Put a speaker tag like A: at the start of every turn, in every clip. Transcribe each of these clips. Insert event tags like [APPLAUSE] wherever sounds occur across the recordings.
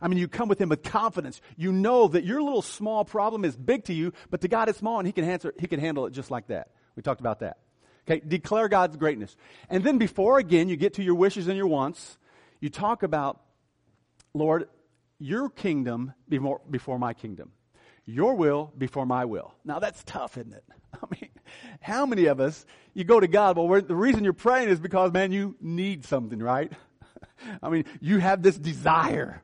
A: I mean, you come with Him with confidence. You know that your little small problem is big to you, but to God it's small and He can answer, He can handle it just like that. We talked about that. Okay, declare God's greatness. And then before again you get to your wishes and your wants, you talk about, Lord, your kingdom before, before my kingdom. Your will before my will. Now that's tough, isn't it? [LAUGHS] I mean, how many of us, you go to God, well, the reason you're praying is because, man, you need something, right? [LAUGHS] I mean, you have this desire.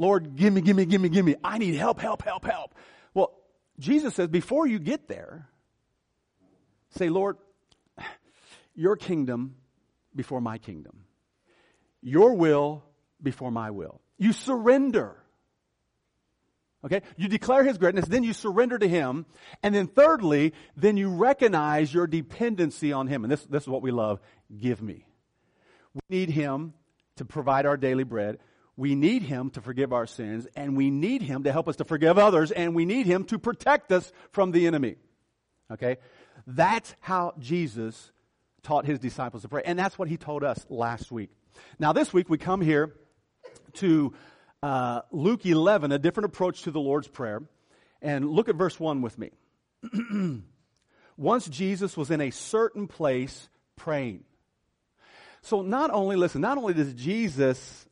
A: Lord, give me, give me, give me, give me. I need help, help, help, help. Well, Jesus says, before you get there, say, Lord, your kingdom before my kingdom. Your will before my will. You surrender. Okay? You declare His greatness, then you surrender to Him. And then thirdly, then you recognize your dependency on Him. And this, this is what we love. Give me. We need Him to provide our daily bread. We need Him to forgive our sins. And we need Him to help us to forgive others. And we need Him to protect us from the enemy. Okay? That's how Jesus taught His disciples to pray. And that's what He told us last week. Now this week we come here to uh, Luke 11, a different approach to the Lord's Prayer. And look at verse 1 with me. [CLEARS THROAT] Once Jesus was in a certain place praying. So not only, listen, not only does Jesus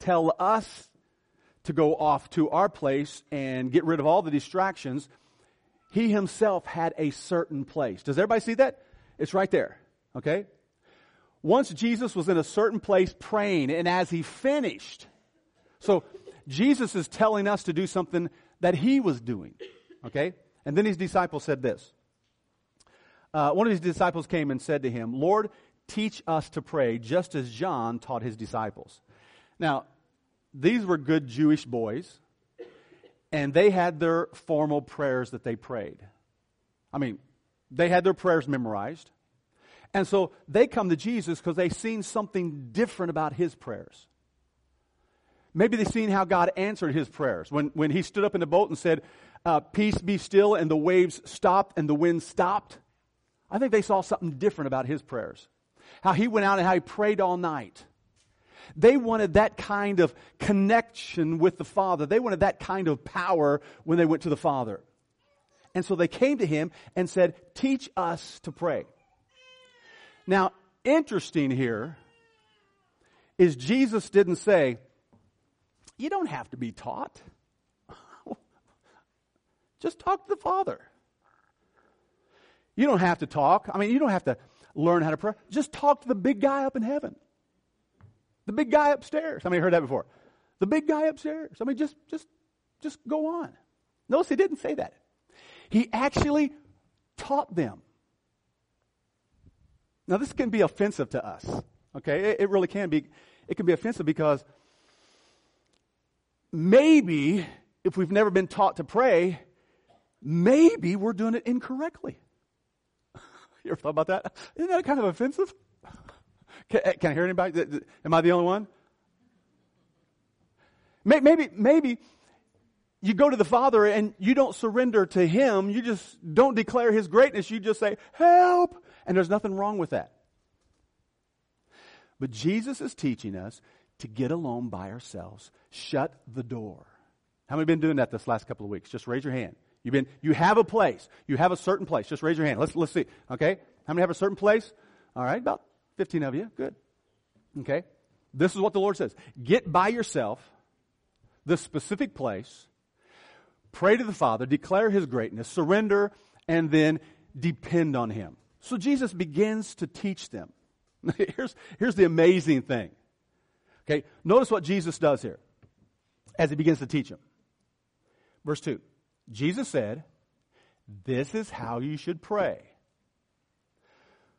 A: tell us to go off to our place and get rid of all the distractions, he himself had a certain place. Does everybody see that? It's right there. Okay? Once Jesus was in a certain place praying, and as he finished, so Jesus is telling us to do something that he was doing. Okay? And then his disciples said this. Uh, one of his disciples came and said to him, Lord, teach us to pray just as John taught his disciples. Now, these were good Jewish boys, and they had their formal prayers that they prayed. I mean, they had their prayers memorized. And so they come to Jesus because they've seen something different about his prayers. Maybe they've seen how God answered his prayers. When, when he stood up in the boat and said, uh, Peace be still, and the waves stopped and the wind stopped. I think they saw something different about his prayers. How he went out and how he prayed all night. They wanted that kind of connection with the Father. They wanted that kind of power when they went to the Father. And so they came to him and said, Teach us to pray. Now, interesting here is Jesus didn't say, you don't have to be taught. [LAUGHS] Just talk to the Father. You don't have to talk. I mean, you don't have to learn how to pray. Just talk to the big guy up in heaven. The big guy upstairs. Many heard that before? The big guy upstairs. I mean, just, just, just go on. Notice he didn't say that. He actually taught them. Now, this can be offensive to us. Okay, it, it really can be. It can be offensive because maybe if we've never been taught to pray, maybe we're doing it incorrectly. [LAUGHS] you ever thought about that? Isn't that kind of offensive? Can, eh, can I hear anybody? Am I the only one? Maybe, maybe you go to the Father and you don't surrender to Him. You just don't declare His greatness. You just say, help. And there's nothing wrong with that. But Jesus is teaching us to get alone by ourselves. Shut the door. How many been doing that this last couple of weeks? Just raise your hand. You've been, you have a place. You have a certain place. Just raise your hand. Let's, let's see. Okay? How many have a certain place? All right, about 15 of you. Good. Okay? This is what the Lord says. Get by yourself, the specific place, pray to the Father, declare His greatness, surrender, and then depend on Him. So Jesus begins to teach them. [LAUGHS] here's, here's the amazing thing. Okay, notice what Jesus does here as he begins to teach them. Verse 2 Jesus said, This is how you should pray.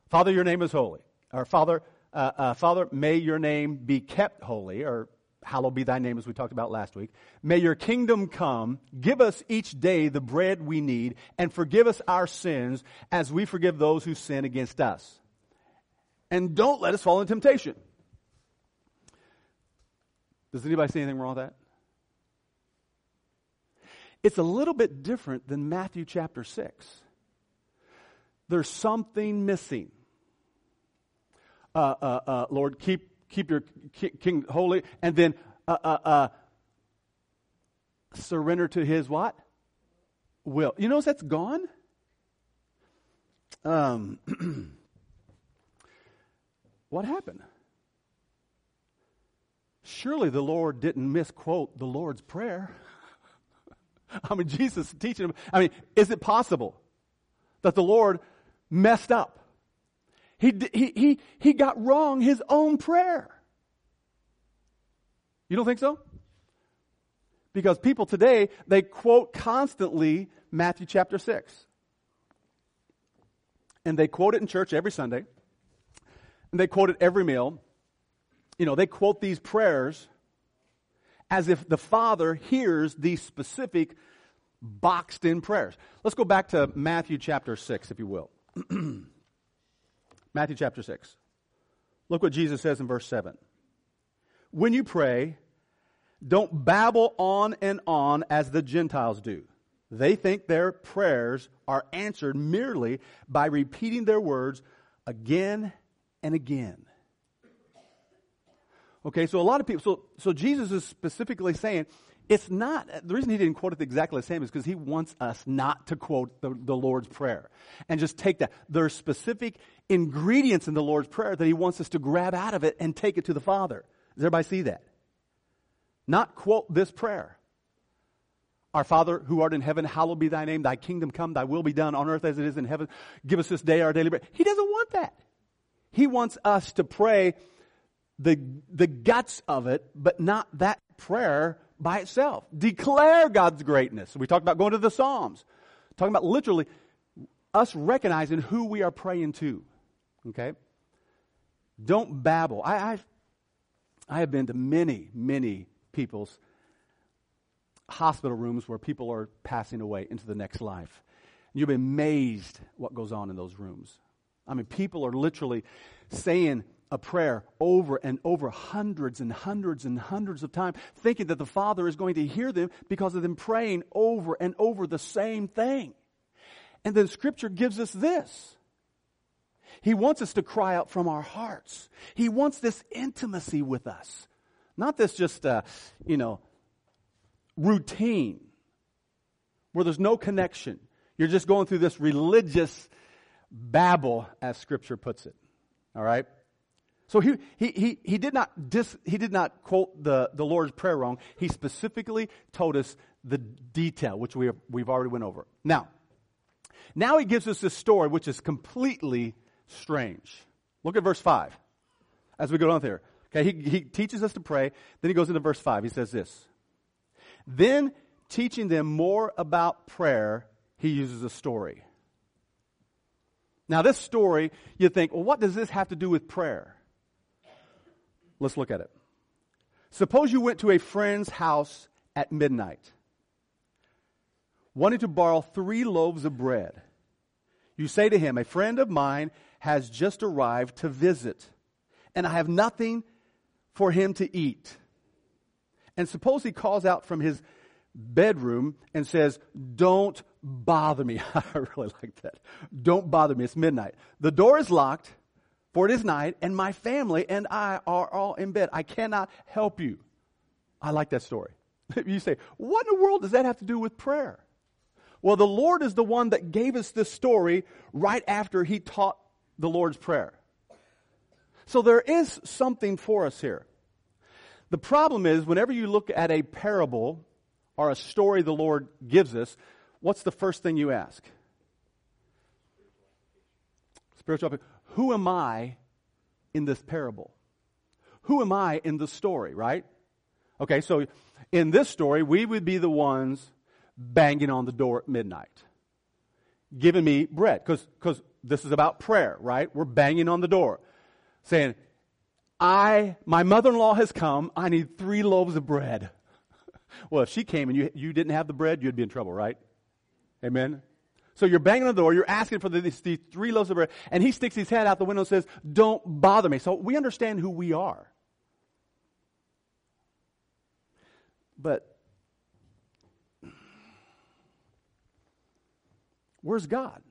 A: Father, your name is holy. Or Father, uh, uh, Father, may your name be kept holy, or hallowed be thy name, as we talked about last week. May your kingdom come. Give us each day the bread we need, and forgive us our sins as we forgive those who sin against us. And don't let us fall into temptation. Does anybody see anything wrong with that? It's a little bit different than Matthew chapter 6. There's something missing. Uh, uh, uh, Lord, keep keep your king holy, and then uh, uh, uh, surrender to his what? Will. You notice that's gone? Um, [CLEARS THROAT] what happened? Surely the Lord didn't misquote the Lord's Prayer. [LAUGHS] I mean, Jesus teaching him. I mean, is it possible that the Lord messed up? He, he, he, he got wrong his own prayer. You don't think so? Because people today, they quote constantly Matthew chapter 6. And they quote it in church every Sunday. And they quote it every meal. You know, they quote these prayers as if the Father hears these specific boxed in prayers. Let's go back to Matthew chapter 6, if you will. [CLEARS THROAT] Matthew chapter 6. Look what Jesus says in verse 7. When you pray, don't babble on and on as the Gentiles do. They think their prayers are answered merely by repeating their words again and again. Okay, so a lot of people, so, so Jesus is specifically saying, it's not, the reason he didn't quote it exactly the same is because he wants us not to quote the, the Lord's Prayer and just take that. There's specific ingredients in the Lord's Prayer that he wants us to grab out of it and take it to the Father. Does everybody see that? Not quote this prayer. Our Father who art in heaven, hallowed be thy name, thy kingdom come, thy will be done on earth as it is in heaven. Give us this day our daily bread. He doesn't want that. He wants us to pray the, the guts of it, but not that prayer by itself. Declare God's greatness. We talked about going to the Psalms, talking about literally us recognizing who we are praying to. Okay? Don't babble. I, I've, I have been to many, many people's hospital rooms where people are passing away into the next life. You'll be amazed what goes on in those rooms. I mean, people are literally saying a prayer over and over hundreds and hundreds and hundreds of times, thinking that the Father is going to hear them because of them praying over and over the same thing. And then Scripture gives us this. He wants us to cry out from our hearts. He wants this intimacy with us. Not this just, uh, you know, routine where there's no connection. You're just going through this religious babble, as Scripture puts it. All right? So he, he, he, he, did not dis, he did not quote the, the Lord's Prayer wrong. He specifically told us the detail, which we have, we've already went over. Now, now he gives us this story, which is completely strange. Look at verse 5 as we go on there. Okay, he, he teaches us to pray. Then he goes into verse 5. He says this. Then, teaching them more about prayer, he uses a story. Now, this story, you think, well, what does this have to do with prayer? Let's look at it. Suppose you went to a friend's house at midnight, wanting to borrow three loaves of bread. You say to him, A friend of mine has just arrived to visit, and I have nothing for him to eat. And suppose he calls out from his bedroom and says, Don't bother me. [LAUGHS] I really like that. Don't bother me. It's midnight. The door is locked for it is night, and my family and I are all in bed. I cannot help you. I like that story. [LAUGHS] you say, what in the world does that have to do with prayer? Well, the Lord is the one that gave us this story right after he taught the Lord's Prayer. So there is something for us here. The problem is, whenever you look at a parable or a story the Lord gives us, what's the first thing you ask? Spiritual who am I in this parable? Who am I in the story, right? Okay, so in this story, we would be the ones banging on the door at midnight, giving me bread, because this is about prayer, right? We're banging on the door, saying, I, my mother-in-law has come. I need three loaves of bread. [LAUGHS] well, if she came and you, you didn't have the bread, you'd be in trouble, right? Amen? So you're banging on the door, you're asking for these, these three loaves of bread, and he sticks his head out the window and says, Don't bother me. So we understand who we are. But where's God?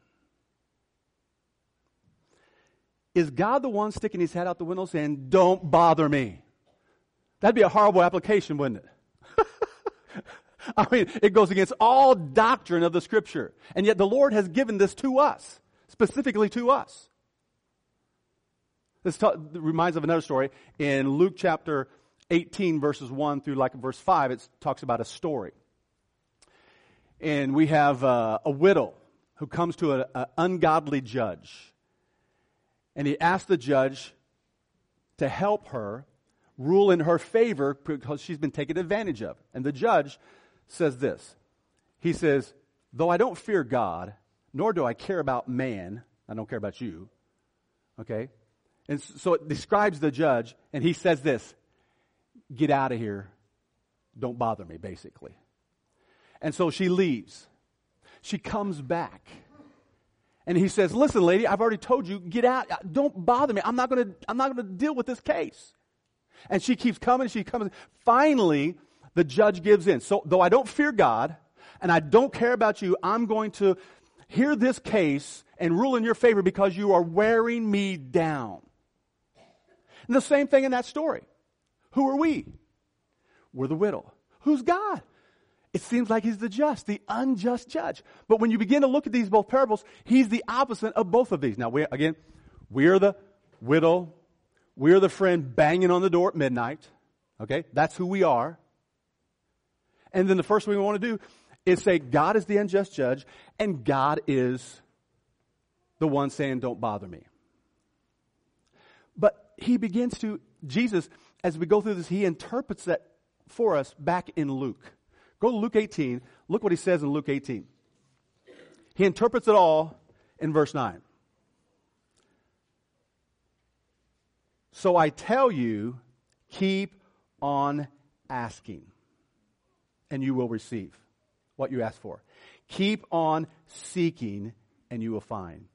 A: Is God the one sticking his head out the window saying, Don't bother me? That'd be a horrible application, wouldn't it? [LAUGHS] [LAUGHS] I mean, it goes against all doctrine of the scripture. And yet the Lord has given this to us, specifically to us. This t- reminds of another story in Luke chapter 18 verses 1 through like verse 5. It talks about a story. And we have uh, a widow who comes to an ungodly judge. And he asks the judge to help her rule in her favor because she's been taken advantage of. And the judge says this He says, Though I don't fear God, nor do I care about man, I don't care about you, okay? And so it describes the judge, and he says this Get out of here. Don't bother me, basically. And so she leaves. She comes back. And he says, Listen, lady, I've already told you, get out. Uh, don't bother me. I'm not going to, I'm not to deal with this case. And she keeps coming, she comes. Finally, the judge gives in. So, though I don't fear God and I don't care about you, I'm going to hear this case and rule in your favor because you are wearing me down. And the same thing in that story. Who are we? We're the widow. Who's God? It seems like he's the just, the unjust judge. But when you begin to look at these both parables, he's the opposite of both of these. Now, we, again, we are the widow we're the friend banging on the door at midnight. Okay? That's who we are. And then the first thing we want to do is say, God is the unjust judge, and God is the one saying, Don't bother me. But he begins to, Jesus, as we go through this, he interprets that for us back in Luke. Go to Luke 18. Look what he says in Luke 18. He interprets it all in verse 9. So I tell you, keep on asking, and you will receive what you ask for. Keep on seeking, and you will find.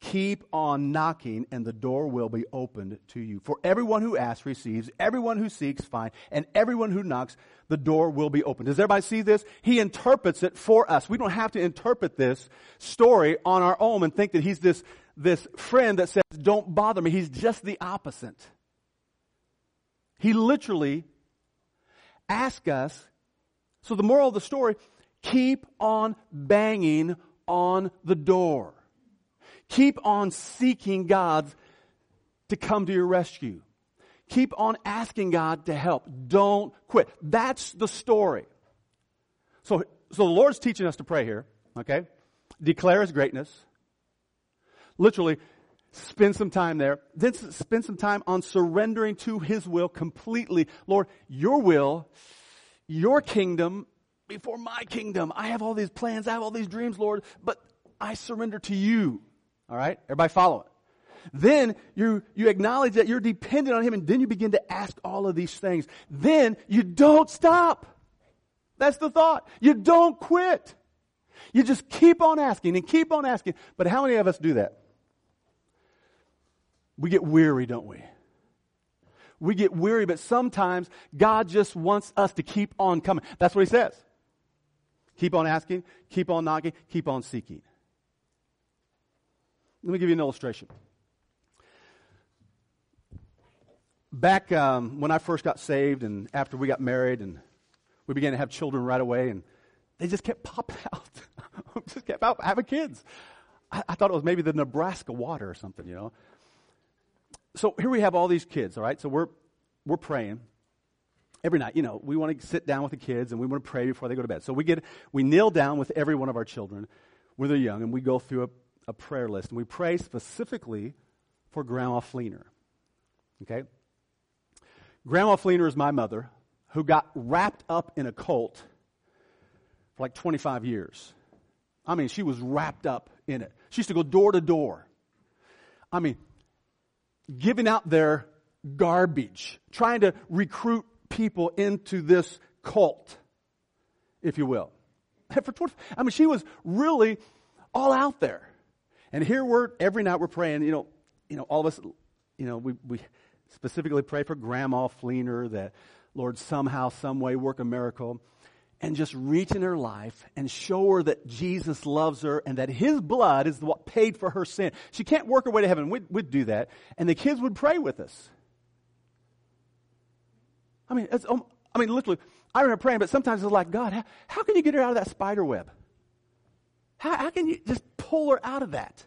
A: Keep on knocking, and the door will be opened to you. For everyone who asks receives, everyone who seeks finds, and everyone who knocks, the door will be opened. Does everybody see this? He interprets it for us. We don't have to interpret this story on our own and think that he's this this friend that says, Don't bother me. He's just the opposite. He literally asks us. So, the moral of the story keep on banging on the door. Keep on seeking God to come to your rescue. Keep on asking God to help. Don't quit. That's the story. So, so the Lord's teaching us to pray here, okay? Declare His greatness literally spend some time there. Then spend some time on surrendering to His will completely. Lord, your will, your kingdom before my kingdom. I have all these plans. I have all these dreams, Lord, but I surrender to you. All right? Everybody follow it. Then you, you acknowledge that you're dependent on Him and then you begin to ask all of these things. Then you don't stop. That's the thought. You don't quit. You just keep on asking and keep on asking. But how many of us do that? We get weary, don't we? We get weary, but sometimes God just wants us to keep on coming. That's what He says. Keep on asking, keep on knocking, keep on seeking. Let me give you an illustration. Back um, when I first got saved and after we got married and we began to have children right away, and they just kept [LAUGHS] popping out. just kept out having kids. I, I thought it was maybe the Nebraska water or something, you know so here we have all these kids, all right? So we're, we're praying every night. You know, we want to sit down with the kids and we want to pray before they go to bed. So we get, we kneel down with every one of our children when they're young and we go through a, a prayer list and we pray specifically for Grandma Fleener. Okay? Grandma Fleener is my mother who got wrapped up in a cult for like 25 years. I mean, she was wrapped up in it. She used to go door to door. I mean, giving out their garbage, trying to recruit people into this cult, if you will. [LAUGHS] For 20, I mean, she was really all out there. And here we're, every night we're praying, you know, you know, all of us, you know, we, we specifically pray for Grandma Fleener that, Lord, somehow, some way work a miracle and just reach in her life and show her that Jesus loves her and that his blood is what paid for her sin. She can't work her way to heaven. We'd, we'd do that. And the kids would pray with us. I mean, um, I mean, literally, I remember praying, but sometimes it's like, God, how, how can you get her out of that spider web? How, how can you just pull her out of that?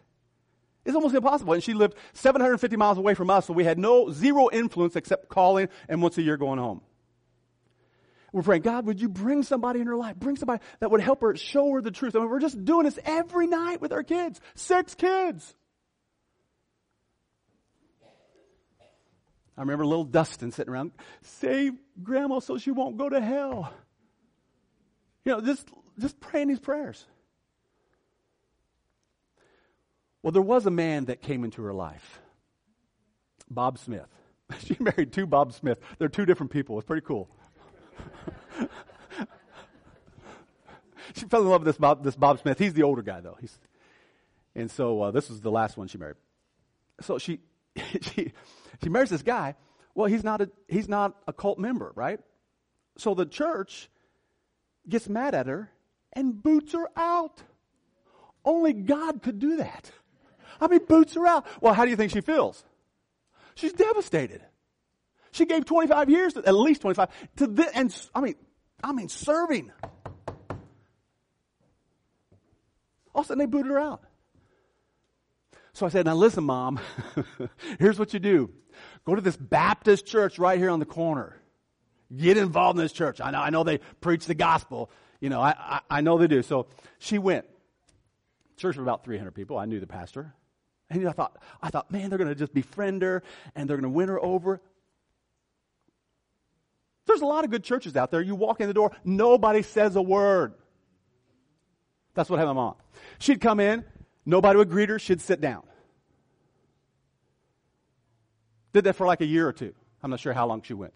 A: It's almost impossible. And she lived 750 miles away from us, so we had no zero influence except calling and once a year going home. We're praying, God, would you bring somebody in her life? Bring somebody that would help her, show her the truth. I mean, we're just doing this every night with our kids. Six kids. I remember little Dustin sitting around, save grandma so she won't go to hell. You know, just, just praying these prayers. Well, there was a man that came into her life, Bob Smith. [LAUGHS] She married two Bob Smith. They're two different people. It's pretty cool. She fell in love with this Bob, this Bob Smith. He's the older guy, though. He's, and so uh, this was the last one she married. So she, [LAUGHS] she, she marries this guy. Well, he's not a, he's not a cult member, right? So the church gets mad at her and boots her out. Only God could do that. I mean, boots her out. Well, how do you think she feels? She's devastated. She gave 25 years, at least 25, to this, and I mean, I mean, serving. All of a sudden, they booted her out. So I said, now listen, mom, [LAUGHS] here's what you do. Go to this Baptist church right here on the corner. Get involved in this church. I know, I know they preach the gospel. You know, I, I, I know they do. So she went. Church of about 300 people. I knew the pastor. And I thought, I thought, man, they're going to just befriend her and they're going to win her over. There's a lot of good churches out there. You walk in the door, nobody says a word. That's what happened to my mom. She'd come in, Nobody would greet her. She'd sit down. Did that for like a year or two. I'm not sure how long she went.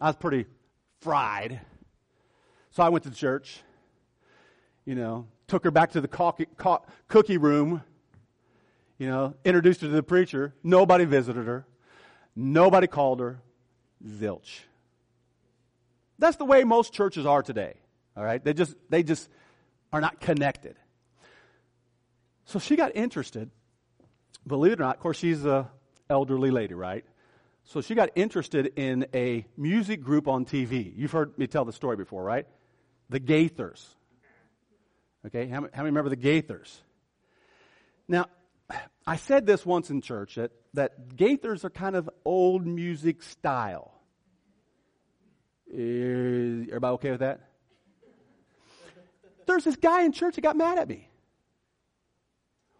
A: I was pretty fried. So I went to church, you know, took her back to the cookie room, you know, introduced her to the preacher. Nobody visited her. Nobody called her. Zilch. That's the way most churches are today. All right? They just, they just are not connected. So she got interested. Believe it or not, of course, she's a elderly lady, right? So she got interested in a music group on TV. You've heard me tell the story before, right? The Gaithers. Okay, how, how many remember the Gaithers? Now, I said this once in church that, that Gaithers are kind of old music style. Is everybody okay with that? There's this guy in church that got mad at me.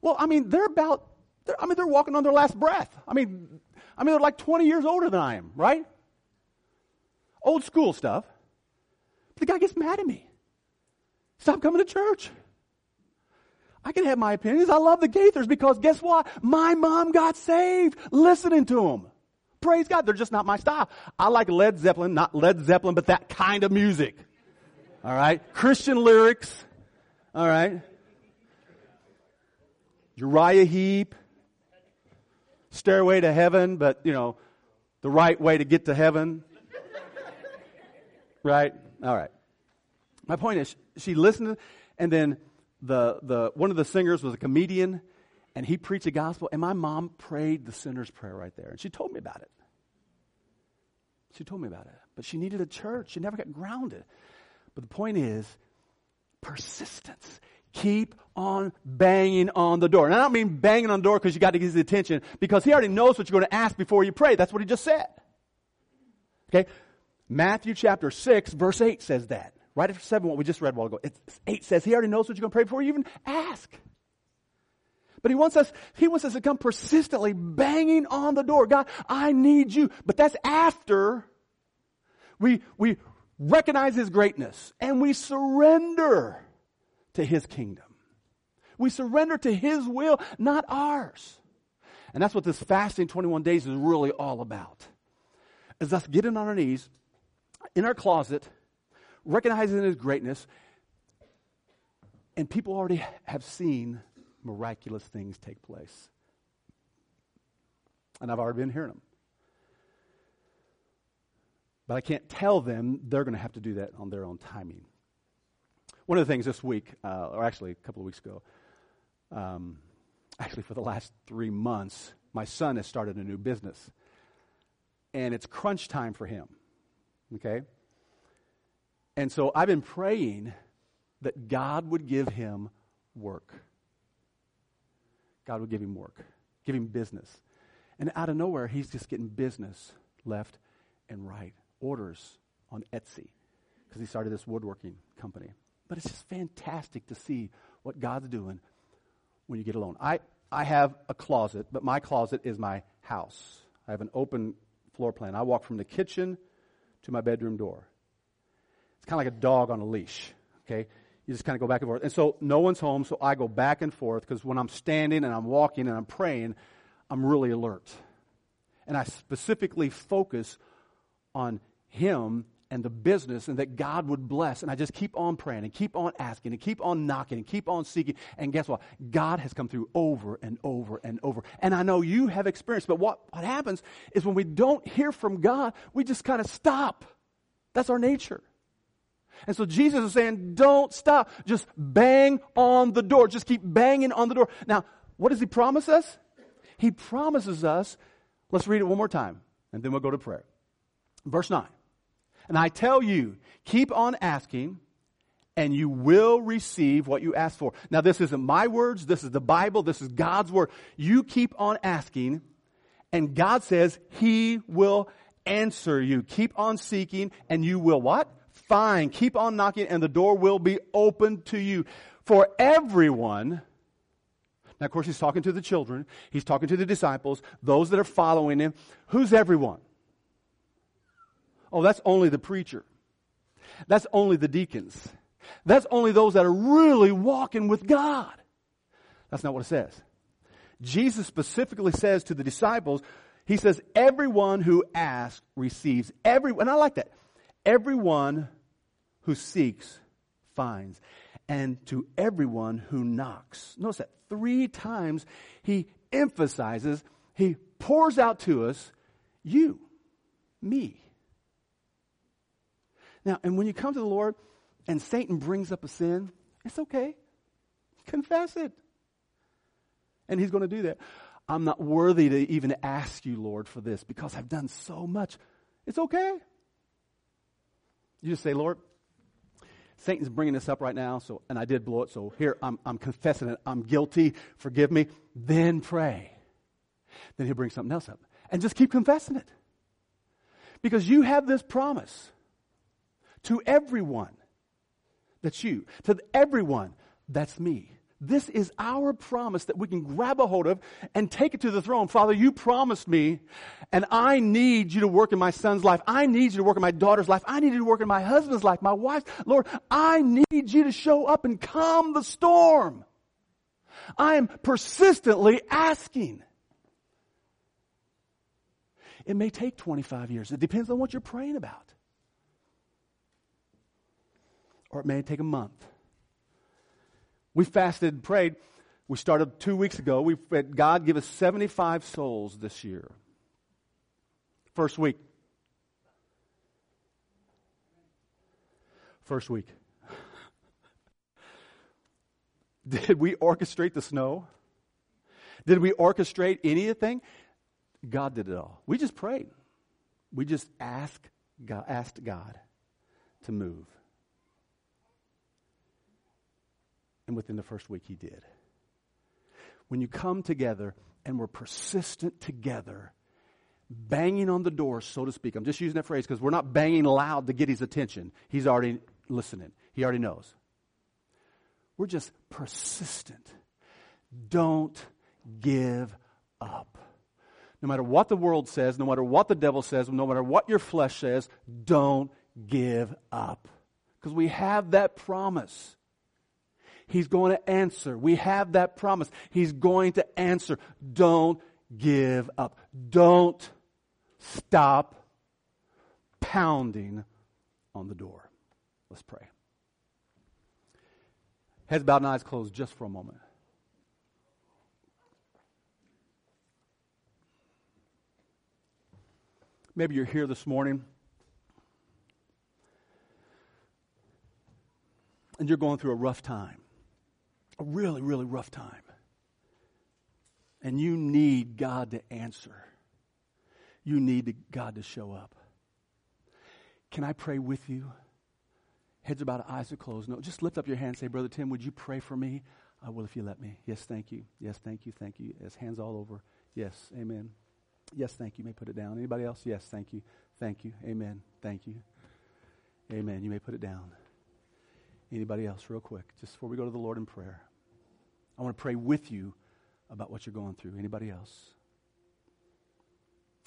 A: Well, I mean, they're about, they're, I mean, they're walking on their last breath. I mean, I mean, they're like 20 years older than I am, right? Old school stuff. But the guy gets mad at me. Stop coming to church. I can have my opinions. I love the Gaithers because guess what? My mom got saved listening to them. Praise God. They're just not my style. I like Led Zeppelin, not Led Zeppelin, but that kind of music. All right. Christian lyrics. All right. Uriah Heep, Stairway to Heaven, but, you know, the right way to get to heaven. right? All right. My point is, she listened, and then the, the, one of the singers was a comedian, and he preached the gospel, and my mom prayed the sinner's prayer right there. And she told me about it. She told me about it. But she needed a church. She never got grounded. But the point is, persistence. Keep on banging on the door. And I don't mean banging on the door because you got to get his attention, because he already knows what you're going to ask before you pray. That's what he just said. Okay? Matthew chapter 6, verse 8 says that. Right after 7, what we just read a while ago. It's 8 says he already knows what you're going to pray before you even ask. But he wants us, he wants us to come persistently banging on the door. God, I need you. But that's after we, we recognize his greatness and we surrender to His kingdom. We surrender to His will, not ours. And that's what this fasting 21 days is really all about. Is us getting on our knees in our closet, recognizing His greatness, and people already have seen miraculous things take place. And I've already been hearing them. But I can't tell them they're going to have to do that on their own timing. One of the things this week, uh, or actually a couple of weeks ago, um, actually for the last three months, my son has started a new business. And it's crunch time for him. Okay? And so I've been praying that God would give him work. God would give him work, give him business. And out of nowhere, he's just getting business left and right. Orders on Etsy because he started this woodworking company. But it's just fantastic to see what God's doing when you get alone. I, I have a closet, but my closet is my house. I have an open floor plan. I walk from the kitchen to my bedroom door. It's kind of like a dog on a leash, okay? You just kind of go back and forth. And so no one's home, so I go back and forth because when I'm standing and I'm walking and I'm praying, I'm really alert. And I specifically focus on Him and the business and that God would bless. And I just keep on praying and keep on asking and keep on knocking and keep on seeking. And guess what? God has come through over and over and over. And I know you have experienced, but what, what happens is when we don't hear from God, we just kind of stop. That's our nature. And so Jesus is saying, don't stop. Just bang on the door. Just keep banging on the door. Now, what does he promise us? He promises us, let's read it one more time, and then we'll go to prayer. Verse 9. And I tell you, keep on asking, and you will receive what you ask for. Now, this isn't my words. This is the Bible. This is God's word. You keep on asking, and God says He will answer you. Keep on seeking, and you will what? Find. Keep on knocking, and the door will be open to you. For everyone, now, of course, he's talking to the children. He's talking to the disciples, those that are following him. Who's everyone? Oh, that's only the preacher. That's only the deacons. That's only those that are really walking with God. That's not what it says. Jesus specifically says to the disciples, He says, everyone who asks receives. Every, and I like that. Everyone who seeks finds. And to everyone who knocks. Notice that three times he emphasizes, he pours out to us, you, me. Now, and when you come to the Lord and Satan brings up a sin, it's okay. Confess it. And he's going to do that. I'm not worthy to even ask you, Lord, for this because I've done so much. It's okay. You just say, Lord, Satan's bringing this up right now, so and I did blow it. So here I'm, I'm confessing it. I'm guilty. Forgive me. Then pray. Then he'll bring something else up, and just keep confessing it, because you have this promise to everyone. That's you. To everyone. That's me. This is our promise that we can grab a hold of and take it to the throne. Father, you promised me, and I need you to work in my son's life. I need you to work in my daughter's life. I need you to work in my husband's life, my wife's. Lord, I need you to show up and calm the storm. I am persistently asking. It may take 25 years. It depends on what you're praying about or it may take a month. We fasted and prayed. We started two weeks ago. We had God give us 75 souls this year. First week. First week. [LAUGHS] Did we orchestrate the snow? Did we orchestrate anything? God did it all. We just prayed. We just asked God, asked God to move. And within the first week, he did. When you come together and we're persistent together, banging on the door, so to speak. I'm just using that phrase because we're not banging loud to get his attention. He's already listening, he already knows. We're just persistent. Don't give up. No matter what the world says, no matter what the devil says, no matter what your flesh says, don't give up. Because we have that promise. He's going to answer. We have that promise. He's going to answer. Don't give up. Don't stop pounding on the door. Let's pray. Heads bowed and eyes closed just for a moment. Maybe you're here this morning and you're going through a rough time a really, really rough time. And you need God to answer. You need God to show up. Can I pray with you? Heads about, eyes are closed. No, just lift up your hand and say, Brother Tim, would you pray for me? I will if you let me. Yes, thank you. Yes, thank you. Thank you. Yes, hands all over. Yes, amen. Yes, thank you. You may put it down. Anybody else? Yes, thank you. Thank you. Amen. Thank you. Amen. You may put it down. Anybody else, real quick, just before we go to the Lord in prayer? I want to pray with you about what you're going through. Anybody else?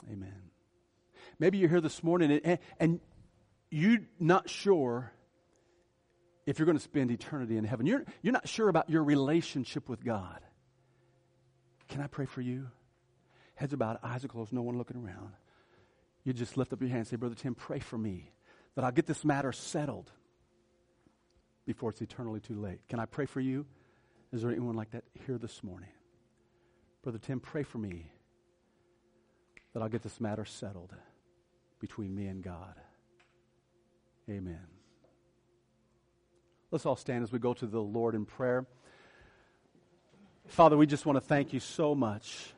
A: Amen. Maybe you're here this morning and, and you're not sure if you're going to spend eternity in heaven. You're, you're not sure about your relationship with God. Can I pray for you? Heads bowed, eyes are closed, no one looking around. You just lift up your hand and say, Brother Tim, pray for me that I'll get this matter settled before it's eternally too late. Can I pray for you? Is there anyone like that here this morning? Brother Tim, pray for me that I'll get this matter settled between me and God. Amen. Let's all stand as we go to the Lord in prayer. Father, we just want to thank you so much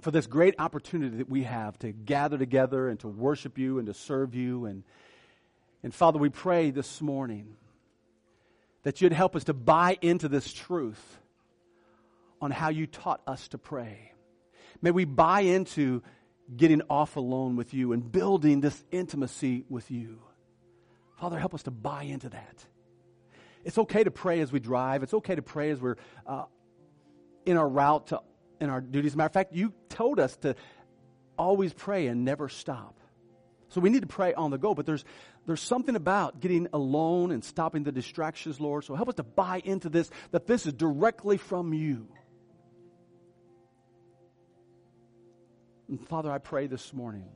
A: for this great opportunity that we have to gather together and to worship you and to serve you. And, and Father, we pray this morning that you'd help us to buy into this truth on how you taught us to pray. May we buy into getting off alone with you and building this intimacy with you. Father, help us to buy into that. It's okay to pray as we drive. It's okay to pray as we're uh, in our route to in our duties. As a matter of fact, you told us to always pray and never stop. So we need to pray on the go, but there's there's something about getting alone and stopping the distractions, Lord. So help us to buy into this that this is directly from you. And Father, I pray this morning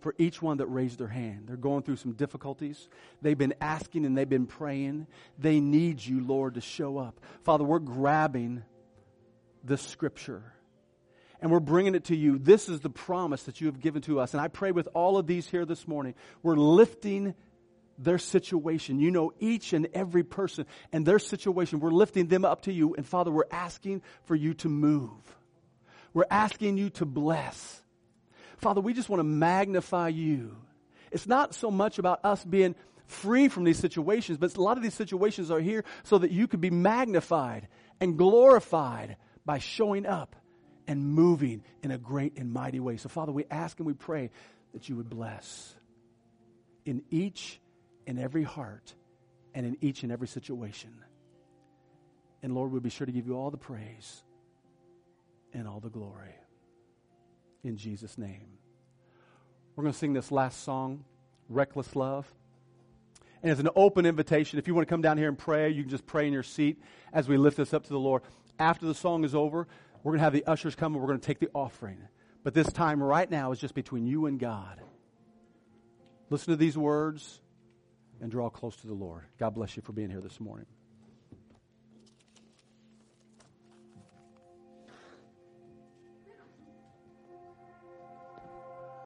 A: for each one that raised their hand. They're going through some difficulties. They've been asking and they've been praying. They need you, Lord, to show up. Father, we're grabbing this scripture and we're bringing it to you. This is the promise that you have given to us. And I pray with all of these here this morning, we're lifting their situation. You know each and every person and their situation. We're lifting them up to you. And Father, we're asking for you to move. We're asking you to bless. Father, we just want to magnify you. It's not so much about us being free from these situations, but a lot of these situations are here so that you could be magnified and glorified by showing up and moving in a great and mighty way. So, Father, we ask and we pray that you would bless in each and every heart and in each and every situation. And Lord, we'll be sure to give you all the praise and all the glory in Jesus' name. We're going to sing this last song, Reckless Love. And it's an open invitation. If you want to come down here and pray, you can just pray in your seat as we lift this up to the Lord. After the song is over, we're going to have the ushers come and we're going to take the offering. But this time right now is just between you and God. Listen to these words and draw close to the Lord. God bless you for being here this morning.